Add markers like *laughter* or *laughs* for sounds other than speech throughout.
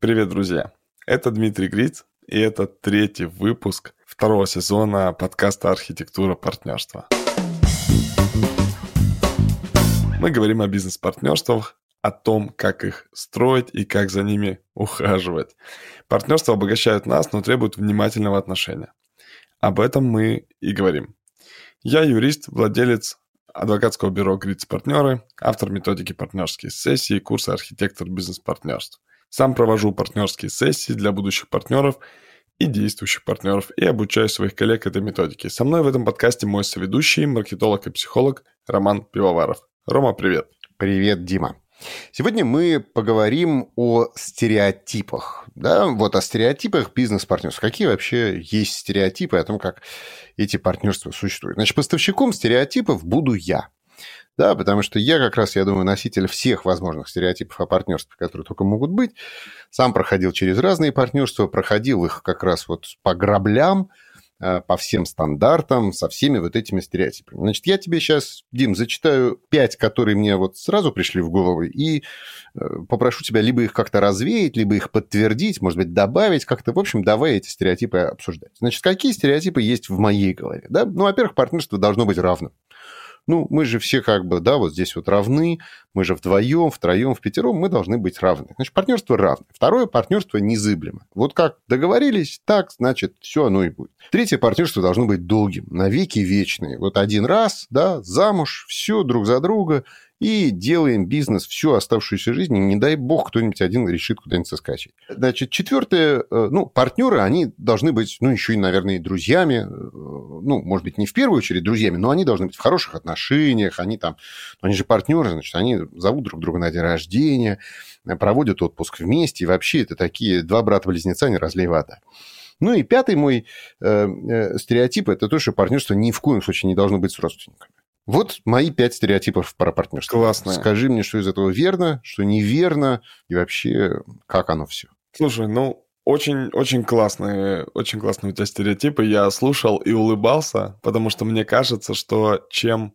Привет, друзья! Это Дмитрий Гриц, и это третий выпуск второго сезона подкаста «Архитектура партнерства». Мы говорим о бизнес-партнерствах, о том, как их строить и как за ними ухаживать. Партнерства обогащают нас, но требуют внимательного отношения. Об этом мы и говорим. Я юрист, владелец адвокатского бюро «Гриц Партнеры», автор методики партнерские сессии и курса «Архитектор бизнес-партнерств». Сам провожу партнерские сессии для будущих партнеров и действующих партнеров и обучаю своих коллег этой методике. Со мной в этом подкасте мой соведущий, маркетолог и психолог Роман Пивоваров. Рома, привет. Привет, Дима. Сегодня мы поговорим о стереотипах. Да, вот о стереотипах бизнес-партнерств. Какие вообще есть стереотипы о том, как эти партнерства существуют? Значит, поставщиком стереотипов буду я. Да, потому что я как раз, я думаю, носитель всех возможных стереотипов о партнерстве, которые только могут быть. Сам проходил через разные партнерства, проходил их как раз вот по граблям, э, по всем стандартам, со всеми вот этими стереотипами. Значит, я тебе сейчас, Дим, зачитаю пять, которые мне вот сразу пришли в голову, и э, попрошу тебя либо их как-то развеять, либо их подтвердить, может быть, добавить как-то. В общем, давай эти стереотипы обсуждать. Значит, какие стереотипы есть в моей голове? Да? Ну, во-первых, партнерство должно быть равным ну, мы же все как бы, да, вот здесь вот равны, мы же вдвоем, втроем, в пятером, мы должны быть равны. Значит, партнерство равное. Второе партнерство незыблемо. Вот как договорились, так, значит, все оно и будет. Третье партнерство должно быть долгим, навеки вечные. Вот один раз, да, замуж, все друг за друга, и делаем бизнес всю оставшуюся жизнь, и не дай бог кто-нибудь один решит куда-нибудь соскочить. Значит, четвертое, э, ну, партнеры, они должны быть, ну, еще и, наверное, друзьями, э, ну, может быть, не в первую очередь друзьями, но они должны быть в хороших отношениях, они там, они же партнеры, значит, они зовут друг друга на день рождения, проводят отпуск вместе, и вообще это такие два брата-близнеца, не разлей вода. Ну и пятый мой э, э, стереотип – это то, что партнерство ни в коем случае не должно быть с родственниками. Вот мои пять стереотипов про партнерство. Классно. Скажи мне, что из этого верно, что неверно, и вообще, как оно все. Слушай, ну, очень, очень классные, очень классные у тебя стереотипы. Я слушал и улыбался, потому что мне кажется, что чем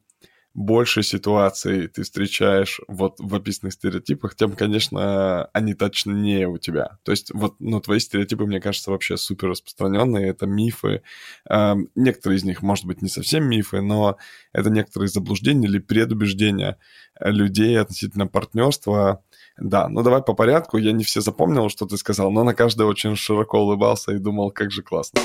больше ситуаций ты встречаешь вот в описанных стереотипах, тем, конечно, они точнее у тебя. То есть вот, ну, твои стереотипы, мне кажется, вообще супер распространенные, это мифы. Эм, некоторые из них, может быть, не совсем мифы, но это некоторые заблуждения или предубеждения людей относительно партнерства. Да, ну давай по порядку. Я не все запомнил, что ты сказал, но на каждое очень широко улыбался и думал, как же классно.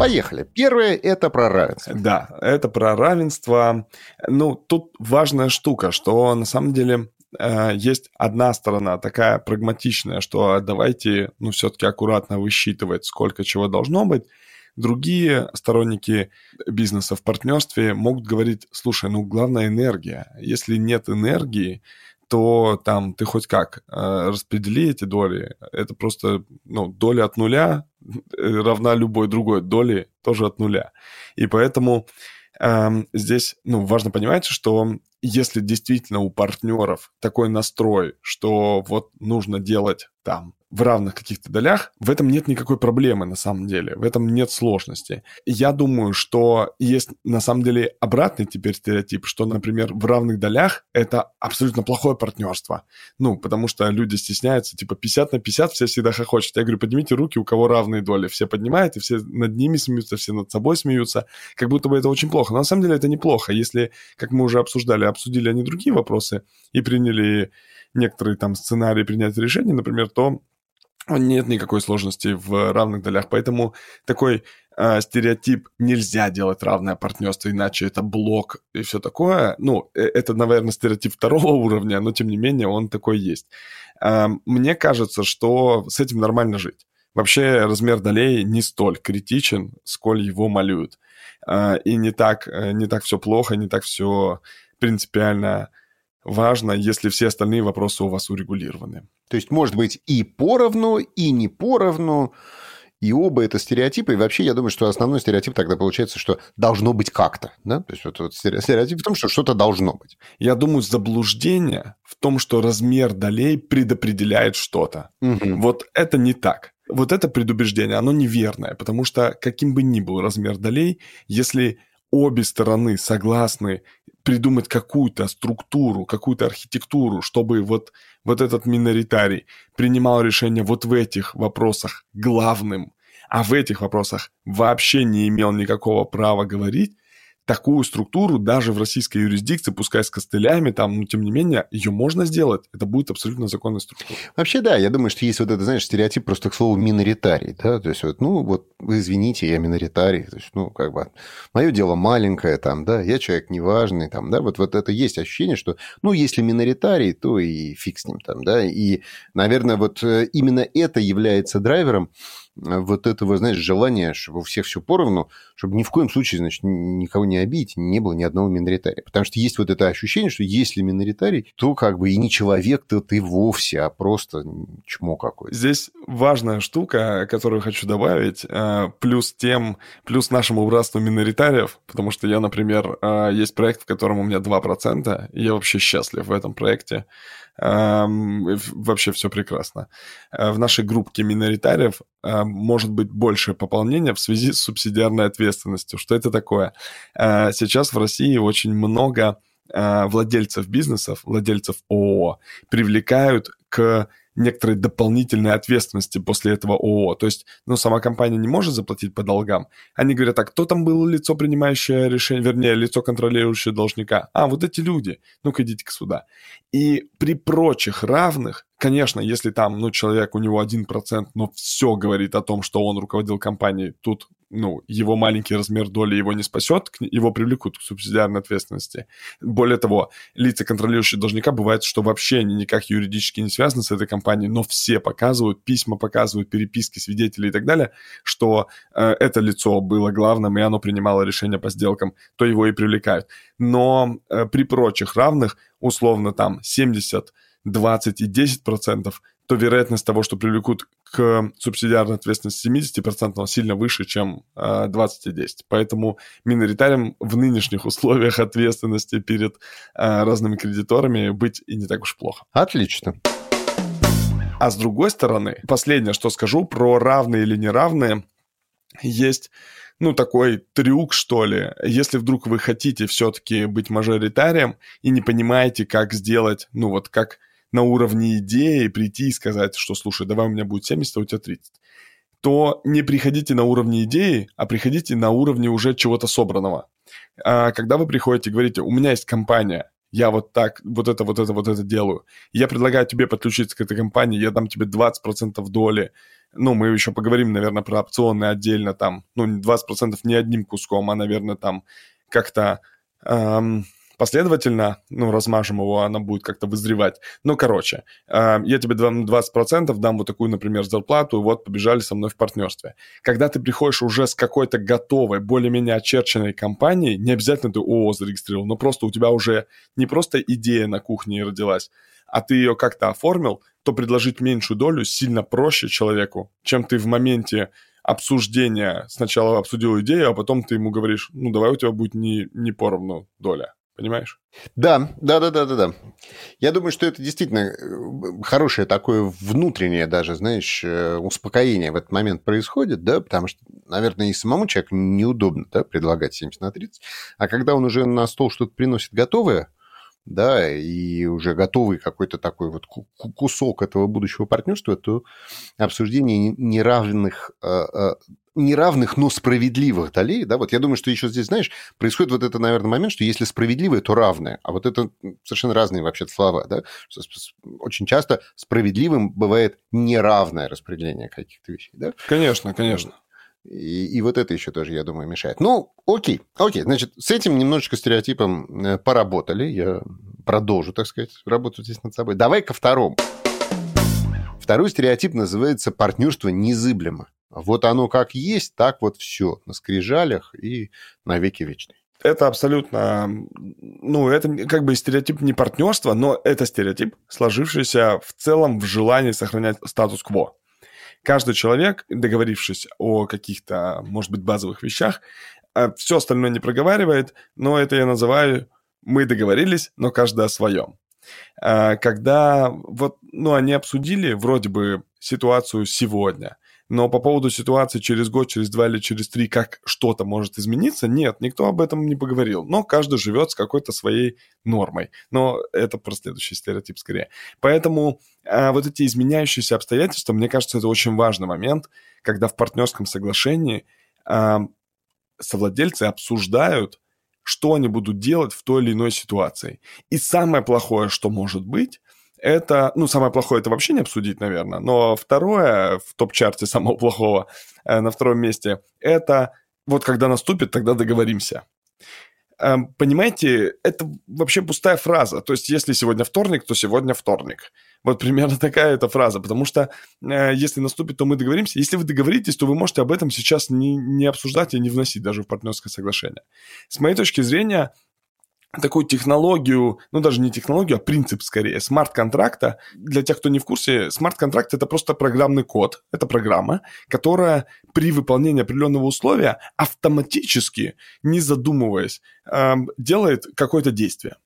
Поехали. Первое – это про равенство. Да, это про равенство. Ну, тут важная штука, что на самом деле э, есть одна сторона такая прагматичная, что давайте, ну, все-таки аккуратно высчитывать, сколько чего должно быть. Другие сторонники бизнеса в партнерстве могут говорить, слушай, ну, главная энергия. Если нет энергии, то там ты хоть как э, распредели эти доли. Это просто, ну, доля от нуля равна любой другой доли тоже от нуля. И поэтому э, здесь, ну, важно понимать, что если действительно у партнеров такой настрой, что вот нужно делать там в равных каких-то долях, в этом нет никакой проблемы на самом деле, в этом нет сложности. Я думаю, что есть на самом деле обратный теперь стереотип, что, например, в равных долях это абсолютно плохое партнерство. Ну, потому что люди стесняются, типа 50 на 50 все всегда хохочут. Я говорю, поднимите руки, у кого равные доли. Все поднимают, и все над ними смеются, все над собой смеются, как будто бы это очень плохо. Но на самом деле это неплохо, если, как мы уже обсуждали, обсудили они другие вопросы и приняли некоторые там сценарии принятия решений, например, то нет никакой сложности в равных долях. Поэтому такой э, стереотип нельзя делать равное партнерство, иначе это блок и все такое. Ну, э, это, наверное, стереотип второго *laughs* уровня, но тем не менее он такой есть. Э, мне кажется, что с этим нормально жить. Вообще размер долей не столь критичен, сколь его малюют. Э, и не так, э, не так все плохо, не так все принципиально важно, если все остальные вопросы у вас урегулированы. То есть, может быть, и поровну, и не поровну, и оба это стереотипы. И вообще, я думаю, что основной стереотип тогда получается, что должно быть как-то. Да? То есть, вот, вот стереотип в том, что что-то должно быть. Я думаю, заблуждение в том, что размер долей предопределяет что-то. Угу. Вот это не так. Вот это предубеждение, оно неверное, потому что каким бы ни был размер долей, если обе стороны согласны придумать какую-то структуру, какую-то архитектуру, чтобы вот, вот этот миноритарий принимал решение вот в этих вопросах главным, а в этих вопросах вообще не имел никакого права говорить, такую структуру даже в российской юрисдикции, пускай с костылями, там, но тем не менее, ее можно сделать. Это будет абсолютно законная структура. Вообще, да, я думаю, что есть вот это, знаешь, стереотип просто к слову миноритарий, да, то есть вот, ну, вот, вы извините, я миноритарий, то есть, ну, как бы, мое дело маленькое, там, да, я человек неважный, там, да, вот, вот это есть ощущение, что, ну, если миноритарий, то и фиг с ним там, да, и, наверное, вот э, именно это является драйвером вот этого, знаешь, желания, чтобы у всех все поровну, чтобы ни в коем случае, значит, никого не обидеть, не было ни одного миноритария. Потому что есть вот это ощущение, что если миноритарий, то как бы и не человек, то ты вовсе, а просто чмо какой-то. Здесь важная штука, которую хочу добавить, э, плюс тем, плюс нашему братству миноритариев, потому что я, например, э, есть проект, в котором у меня 2%, и я вообще счастлив в этом проекте вообще все прекрасно. Э, в нашей группе миноритариев может быть больше пополнения в связи с субсидиарной ответственностью. Что это такое? Э, сейчас в России очень много владельцев бизнесов, владельцев ООО привлекают к некоторой дополнительной ответственности после этого ООО. То есть, ну, сама компания не может заплатить по долгам. Они говорят, а кто там было лицо, принимающее решение, вернее, лицо, контролирующее должника? А, вот эти люди. Ну-ка, идите к сюда. И при прочих равных Конечно, если там, ну, человек, у него 1%, но все говорит о том, что он руководил компанией, тут, ну, его маленький размер доли его не спасет, его привлекут к субсидиарной ответственности. Более того, лица, контролирующие должника, бывает, что вообще они никак юридически не связаны с этой компанией, но все показывают, письма показывают, переписки свидетелей и так далее, что э, это лицо было главным, и оно принимало решения по сделкам, то его и привлекают. Но э, при прочих равных, условно, там 70 20 и 10 процентов, то вероятность того, что привлекут к субсидиарной ответственности 70% сильно выше, чем 20 и 10. Поэтому миноритариям в нынешних условиях ответственности перед э, разными кредиторами быть и не так уж плохо. Отлично. А с другой стороны, последнее, что скажу про равные или неравные, есть ну, такой трюк, что ли. Если вдруг вы хотите все-таки быть мажоритарием и не понимаете, как сделать, ну, вот как на уровне идеи прийти и сказать, что, слушай, давай у меня будет 70, а у тебя 30, то не приходите на уровне идеи, а приходите на уровне уже чего-то собранного. А когда вы приходите и говорите, у меня есть компания, я вот так, вот это, вот это, вот это делаю. Я предлагаю тебе подключиться к этой компании, я дам тебе 20% доли. Ну, мы еще поговорим, наверное, про опционы отдельно там. Ну, 20% не одним куском, а, наверное, там как-то эм, последовательно, ну, размажем его, она будет как-то вызревать. Ну, короче, э, я тебе дам 20%, дам вот такую, например, зарплату, и вот побежали со мной в партнерстве. Когда ты приходишь уже с какой-то готовой, более-менее очерченной компанией, не обязательно ты ООО зарегистрировал, но просто у тебя уже не просто идея на кухне родилась, а ты ее как-то оформил, то предложить меньшую долю сильно проще человеку, чем ты в моменте обсуждения сначала обсудил идею, а потом ты ему говоришь, ну, давай у тебя будет не, не поровну доля. Понимаешь? Да, да, да, да, да, да. Я думаю, что это действительно э, хорошее такое внутреннее даже, знаешь, э, успокоение в этот момент происходит, да, потому что, наверное, и самому человеку неудобно, да, предлагать 70 на 30, а когда он уже на стол что-то приносит готовое, да, и уже готовый какой-то такой вот кусок этого будущего партнерства, то обсуждение неравных э, неравных, но справедливых долей, да, вот я думаю, что еще здесь, знаешь, происходит вот это, наверное, момент, что если справедливое, то равное, а вот это совершенно разные вообще слова, да, очень часто справедливым бывает неравное распределение каких-то вещей, да. Конечно, конечно. И, и вот это еще тоже, я думаю, мешает. Ну, окей, окей. Значит, с этим немножечко стереотипом э, поработали. Я продолжу, так сказать, работать здесь над собой. Давай ко второму. Второй стереотип называется партнерство незыблемо. Вот оно как есть, так вот все на скрижалях и на веки вечные. Это абсолютно, ну, это как бы стереотип не партнерства, но это стереотип, сложившийся в целом в желании сохранять статус-кво. Каждый человек, договорившись о каких-то, может быть, базовых вещах, э, все остальное не проговаривает, но это я называю «мы договорились, но каждый о своем». Э, когда вот, ну, они обсудили вроде бы ситуацию сегодня, Но по поводу ситуации через год, через два или через три, как что-то может измениться, нет, никто об этом не поговорил. Но каждый живет с какой-то своей нормой. Но это про следующий стереотип скорее. Поэтому а, вот эти изменяющиеся обстоятельства, мне кажется, это очень важный момент, когда в партнерском соглашении а, совладельцы обсуждают, что они будут делать в той или иной ситуации. И самое плохое, что может быть, это, ну, самое плохое это вообще не обсудить, наверное, но второе в топ-чарте самого плохого э, на втором месте, это вот когда наступит, тогда договоримся. Э, понимаете, это вообще пустая фраза. То есть, если сегодня вторник, то сегодня вторник. Вот примерно такая эта фраза, потому что э, если наступит, то мы договоримся. Если вы договоритесь, то вы можете об этом сейчас не, не обсуждать и не вносить даже в партнерское соглашение. С моей точки зрения, такую технологию, ну даже не технологию, а принцип скорее, смарт-контракта. Для тех, кто не в курсе, смарт-контракт это просто программный код, это программа, которая при выполнении определенного условия автоматически, не задумываясь, делает какое-то действие.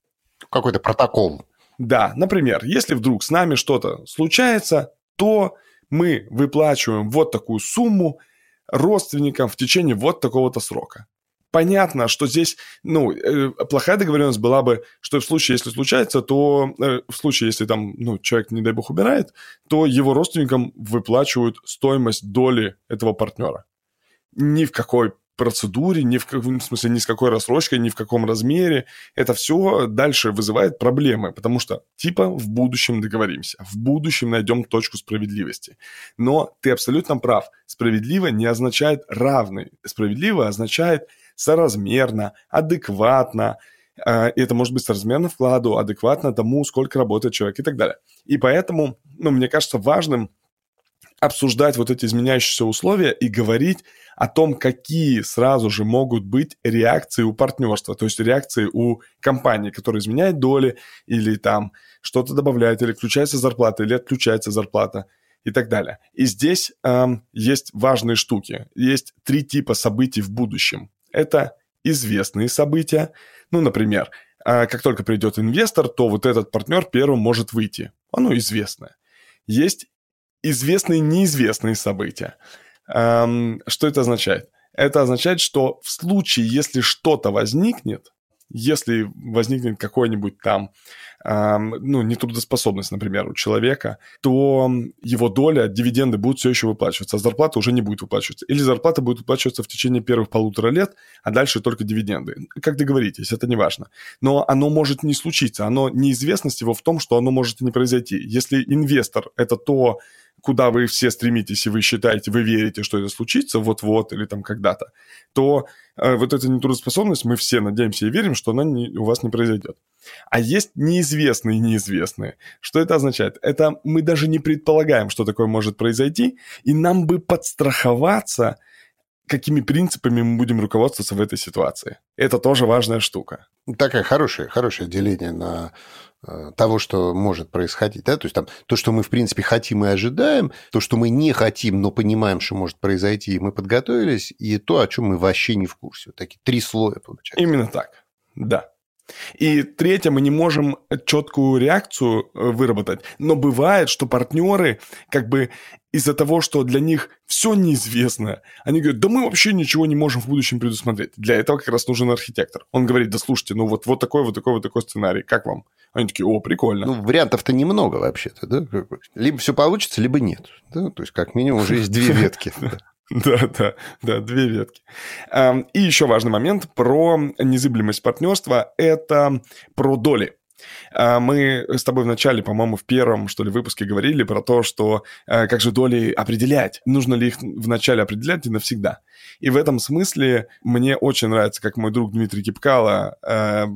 Какой-то протокол. Да, например, если вдруг с нами что-то случается, то мы выплачиваем вот такую сумму родственникам в течение вот такого-то срока понятно, что здесь, ну, э, плохая договоренность была бы, что в случае, если случается, то э, в случае, если там, ну, человек, не дай бог, убирает, то его родственникам выплачивают стоимость доли этого партнера. Ни в какой процедуре, ни в, в смысле, ни с какой рассрочкой, ни в каком размере. Это все дальше вызывает проблемы, потому что типа в будущем договоримся, в будущем найдем точку справедливости. Но ты абсолютно прав. Справедливо не означает равный. Справедливо означает соразмерно, адекватно. А, это может быть соразмерно вкладу, адекватно тому, сколько работает человек и так далее. И поэтому, ну, мне кажется важным обсуждать вот эти изменяющиеся условия и говорить о том, какие сразу же могут быть реакции у партнерства, то есть реакции у компании, которая изменяет доли или там что-то добавляет, или включается зарплата, или отключается зарплата и так далее. И здесь эм, есть важные штуки. Есть три типа событий в будущем это известные события. Ну, например, а, как только придет инвестор, то вот этот партнер первым может выйти. Оно известное. Есть известные неизвестные события. Что это означает? Это означает, что в случае, если что-то возникнет, если возникнет какой-нибудь там, э, ну, нетрудоспособность, например, у человека, то его доля, дивиденды будут все еще выплачиваться, а зарплата уже не будет выплачиваться. Или зарплата будет выплачиваться в течение первых полутора лет, а дальше только дивиденды. Как договоритесь, это не важно. Но оно может не случиться, оно неизвестность его в том, что оно может не произойти. Если инвестор – это то, куда вы все стремитесь, и вы считаете, вы верите, что это случится вот-вот или там когда-то, то э, вот эта нетрудоспособность, мы все надеемся и верим, что она не, у вас не произойдет. А есть неизвестные неизвестные. Что это означает? Это мы даже не предполагаем, что такое может произойти, и нам бы подстраховаться, какими принципами мы будем руководствоваться в этой ситуации. Это тоже важная штука. Такое хорошее, хорошее деление на того, что может происходить. Да? То есть там то, что мы, в принципе, хотим и ожидаем, то, что мы не хотим, но понимаем, что может произойти, и мы подготовились, и то, о чем мы вообще не в курсе. Вот такие три слоя получается. Именно так, да. И третье, мы не можем четкую реакцию э, выработать. Но бывает, что партнеры как бы из-за того, что для них все неизвестно, они говорят, да мы вообще ничего не можем в будущем предусмотреть. Для этого как раз нужен архитектор. Он говорит, да слушайте, ну вот, вот такой, вот такой, вот такой сценарий, как вам? Они такие, о, прикольно. Ну, вариантов-то немного вообще-то, да? Либо все получится, либо нет. Да? То есть, как минимум, уже есть две *laughs* ветки. *laughs* Да, да, да, две ветки. И еще важный момент про незыблемость партнерства – это про доли. А, мы с тобой в начале, по-моему, в первом, что ли, выпуске говорили про то, что э, как же доли определять, нужно ли их вначале определять и навсегда. И в этом смысле мне очень нравится, как мой друг Дмитрий Кипкало, э,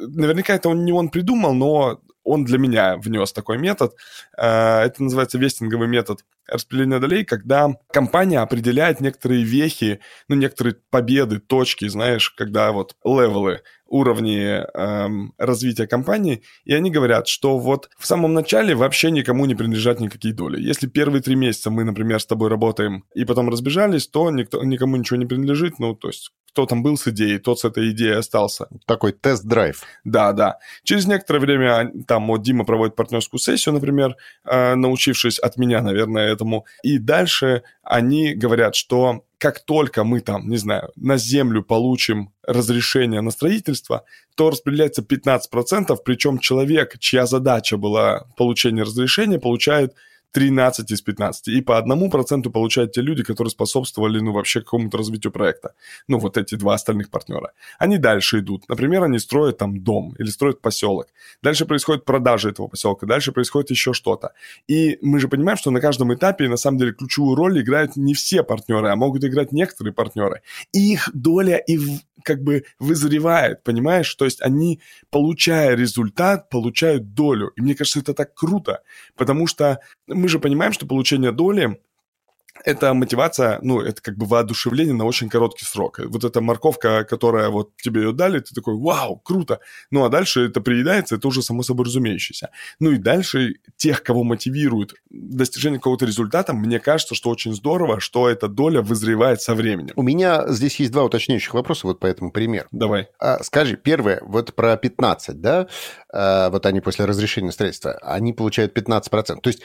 наверняка это не он придумал, но он для меня внес такой метод. Э, это называется вестинговый метод распределения долей, когда компания определяет некоторые вехи, ну, некоторые победы, точки, знаешь, когда вот левелы, уровни эм, развития компании, и они говорят, что вот в самом начале вообще никому не принадлежат никакие доли. Если первые три месяца мы, например, с тобой работаем и потом разбежались, то никто, никому ничего не принадлежит, ну, то есть кто там был с идеей, тот с этой идеей остался. Такой тест-драйв. Да, да. Через некоторое время там вот Дима проводит партнерскую сессию, например, э, научившись от меня, наверное, этому. И дальше они говорят, что как только мы там, не знаю, на землю получим разрешение на строительство, то распределяется 15%, причем человек, чья задача была получение разрешения, получает 13 из 15. И по одному проценту получают те люди, которые способствовали, ну, вообще какому-то развитию проекта. Ну, вот эти два остальных партнера. Они дальше идут. Например, они строят там дом или строят поселок. Дальше происходит продажа этого поселка. Дальше происходит еще что-то. И мы же понимаем, что на каждом этапе, на самом деле, ключевую роль играют не все партнеры, а могут играть некоторые партнеры. И их доля и как бы вызревает, понимаешь? То есть они, получая результат, получают долю. И мне кажется, это так круто, потому что мы же понимаем, что получение доли это мотивация, ну, это как бы воодушевление на очень короткий срок. Вот эта морковка, которая вот тебе ее дали, ты такой, вау, круто. Ну, а дальше это приедается, это уже само собой разумеющееся. Ну, и дальше тех, кого мотивирует достижение какого-то результата, мне кажется, что очень здорово, что эта доля вызревает со временем. У меня здесь есть два уточняющих вопроса вот по этому примеру. Давай. А, скажи, первое, вот про 15, да, а, вот они после разрешения строительства, они получают 15%. То есть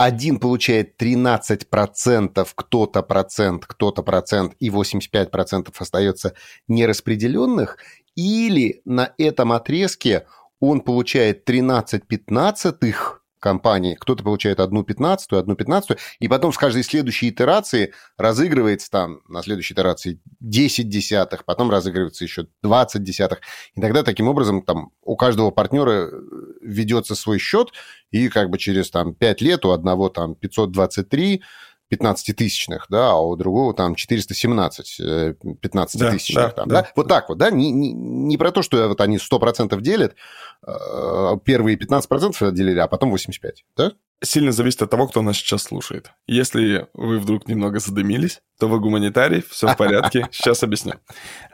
один получает 13%, кто-то процент, кто-то процент, и 85% остается нераспределенных, или на этом отрезке он получает 13 пятнадцатых компании. Кто-то получает одну пятнадцатую, одну пятнадцатую, и потом с каждой следующей итерации разыгрывается там на следующей итерации 10 десятых, потом разыгрывается еще 20 десятых. И тогда таким образом там у каждого партнера э, ведется свой счет, и как бы через там 5 лет у одного там 523 15-тысячных, да, а у другого там 417 15-тысячных. Да, да, там, да. Да? Вот так вот, да, не, не, не про то, что вот они 100% делят, э, первые 15% отделили, а потом 85%, да? Сильно зависит от того, кто нас сейчас слушает. Если вы вдруг немного задымились, то вы гуманитарий, все в порядке, *laughs* сейчас объясню.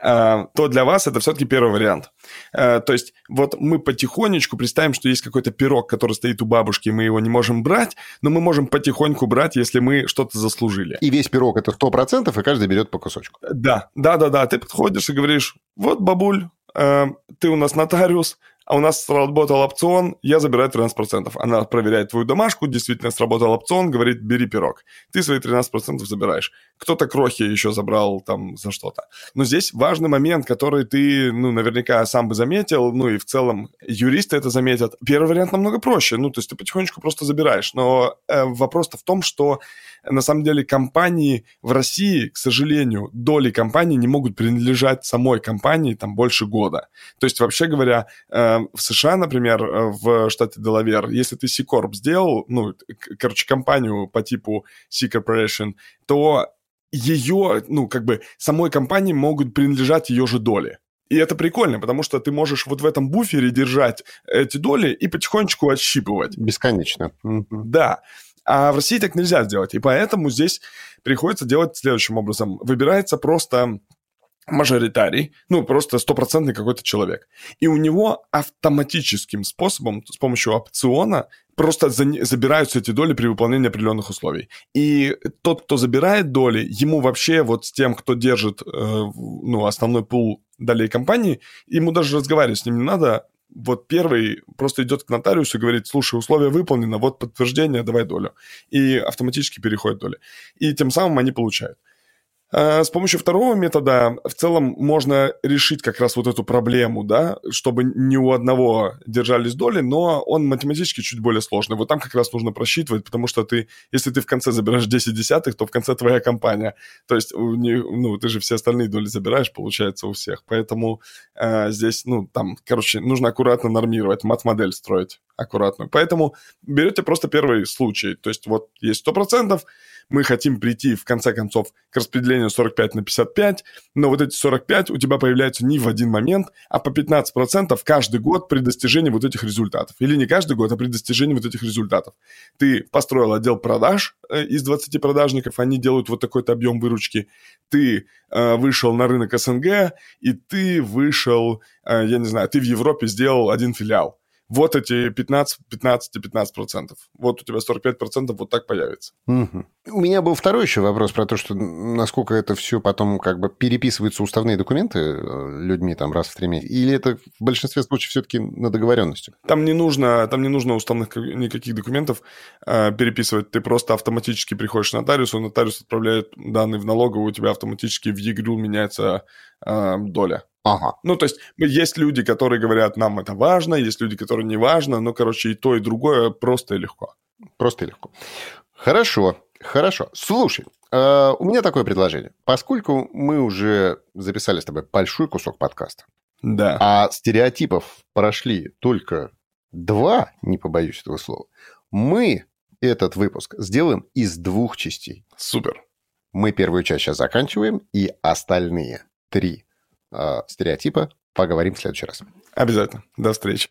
А, то для вас это все-таки первый вариант. А, то есть вот мы потихонечку представим, что есть какой-то пирог, который стоит у бабушки, и мы его не можем брать, но мы можем потихоньку брать, если мы что-то заслужили. И весь пирог это 100%, и каждый берет по кусочку. Да, да, да, да. Ты подходишь и говоришь, вот, бабуль, а, ты у нас нотариус, а у нас сработал опцион, я забираю 13%. Она проверяет твою домашку, действительно сработал опцион, говорит, бери пирог. Ты свои 13% забираешь. Кто-то крохи еще забрал там за что-то. Но здесь важный момент, который ты, ну, наверняка сам бы заметил, ну, и в целом юристы это заметят. Первый вариант намного проще, ну, то есть ты потихонечку просто забираешь. Но э, вопрос-то в том, что на самом деле компании в России, к сожалению, доли компании не могут принадлежать самой компании там больше года. То есть, вообще говоря, э, в США, например, э, в штате Делавер, если ты C-Corp сделал, ну, короче, компанию по типу C-Corporation, то ее, ну, как бы самой компании могут принадлежать ее же доли. И это прикольно, потому что ты можешь вот в этом буфере держать эти доли и потихонечку отщипывать. Бесконечно. Да. А в России так нельзя сделать. И поэтому здесь приходится делать следующим образом. Выбирается просто мажоритарий, ну, просто стопроцентный какой-то человек. И у него автоматическим способом, с помощью опциона, просто за, забираются эти доли при выполнении определенных условий. И тот, кто забирает доли, ему вообще вот с тем, кто держит, э, ну, основной пул долей компании, ему даже разговаривать с ним не надо, вот первый просто идет к нотариусу и говорит, слушай, условие выполнено, вот подтверждение, давай долю. И автоматически переходит доля. И тем самым они получают. А, с помощью второго метода в целом можно решить как раз вот эту проблему, да, чтобы не у одного держались доли, но он математически чуть более сложный. Вот там как раз нужно просчитывать, потому что ты, если ты в конце забираешь 10 десятых, то в конце твоя компания. То есть, ну, ты же все остальные доли забираешь, получается, у всех. Поэтому э, здесь, ну, там, короче, нужно аккуратно нормировать, мат-модель строить аккуратную. Поэтому берете просто первый случай. То есть вот есть 100%, мы хотим прийти, в конце концов, к распределению 45 на 55, но вот эти 45 у тебя появляются не в один момент, а по 15% каждый год при достижении вот этих результатов. Или не каждый год, а при достижении вот этих результатов. Ты построил отдел продаж э, из 20 продажников, они делают вот такой-то объем выручки. Ты э, вышел на рынок СНГ, и ты вышел, э, я не знаю, ты в Европе сделал один филиал вот эти 15, 15 и 15 процентов. Вот у тебя 45 процентов вот так появится. Угу. У меня был второй еще вопрос про то, что насколько это все потом как бы переписываются уставные документы э, людьми там раз в три месяца, или это в большинстве случаев все-таки на договоренности? Там не нужно, там не нужно уставных никаких документов э, переписывать. Ты просто автоматически приходишь к нотариусу, нотариус отправляет данные в налоговую, у тебя автоматически в ЕГРЮ меняется э, доля. Ага. Ну, то есть есть люди, которые говорят, нам это важно, есть люди, которые не важно, но, короче, и то, и другое просто и легко. Просто и легко. Хорошо, хорошо. Слушай, э, у меня такое предложение. Поскольку мы уже записали с тобой большой кусок подкаста, да. а стереотипов прошли только два, не побоюсь этого слова, мы этот выпуск сделаем из двух частей. Супер. Мы первую часть сейчас заканчиваем, и остальные три э, стереотипа поговорим в следующий раз. Обязательно. До встречи.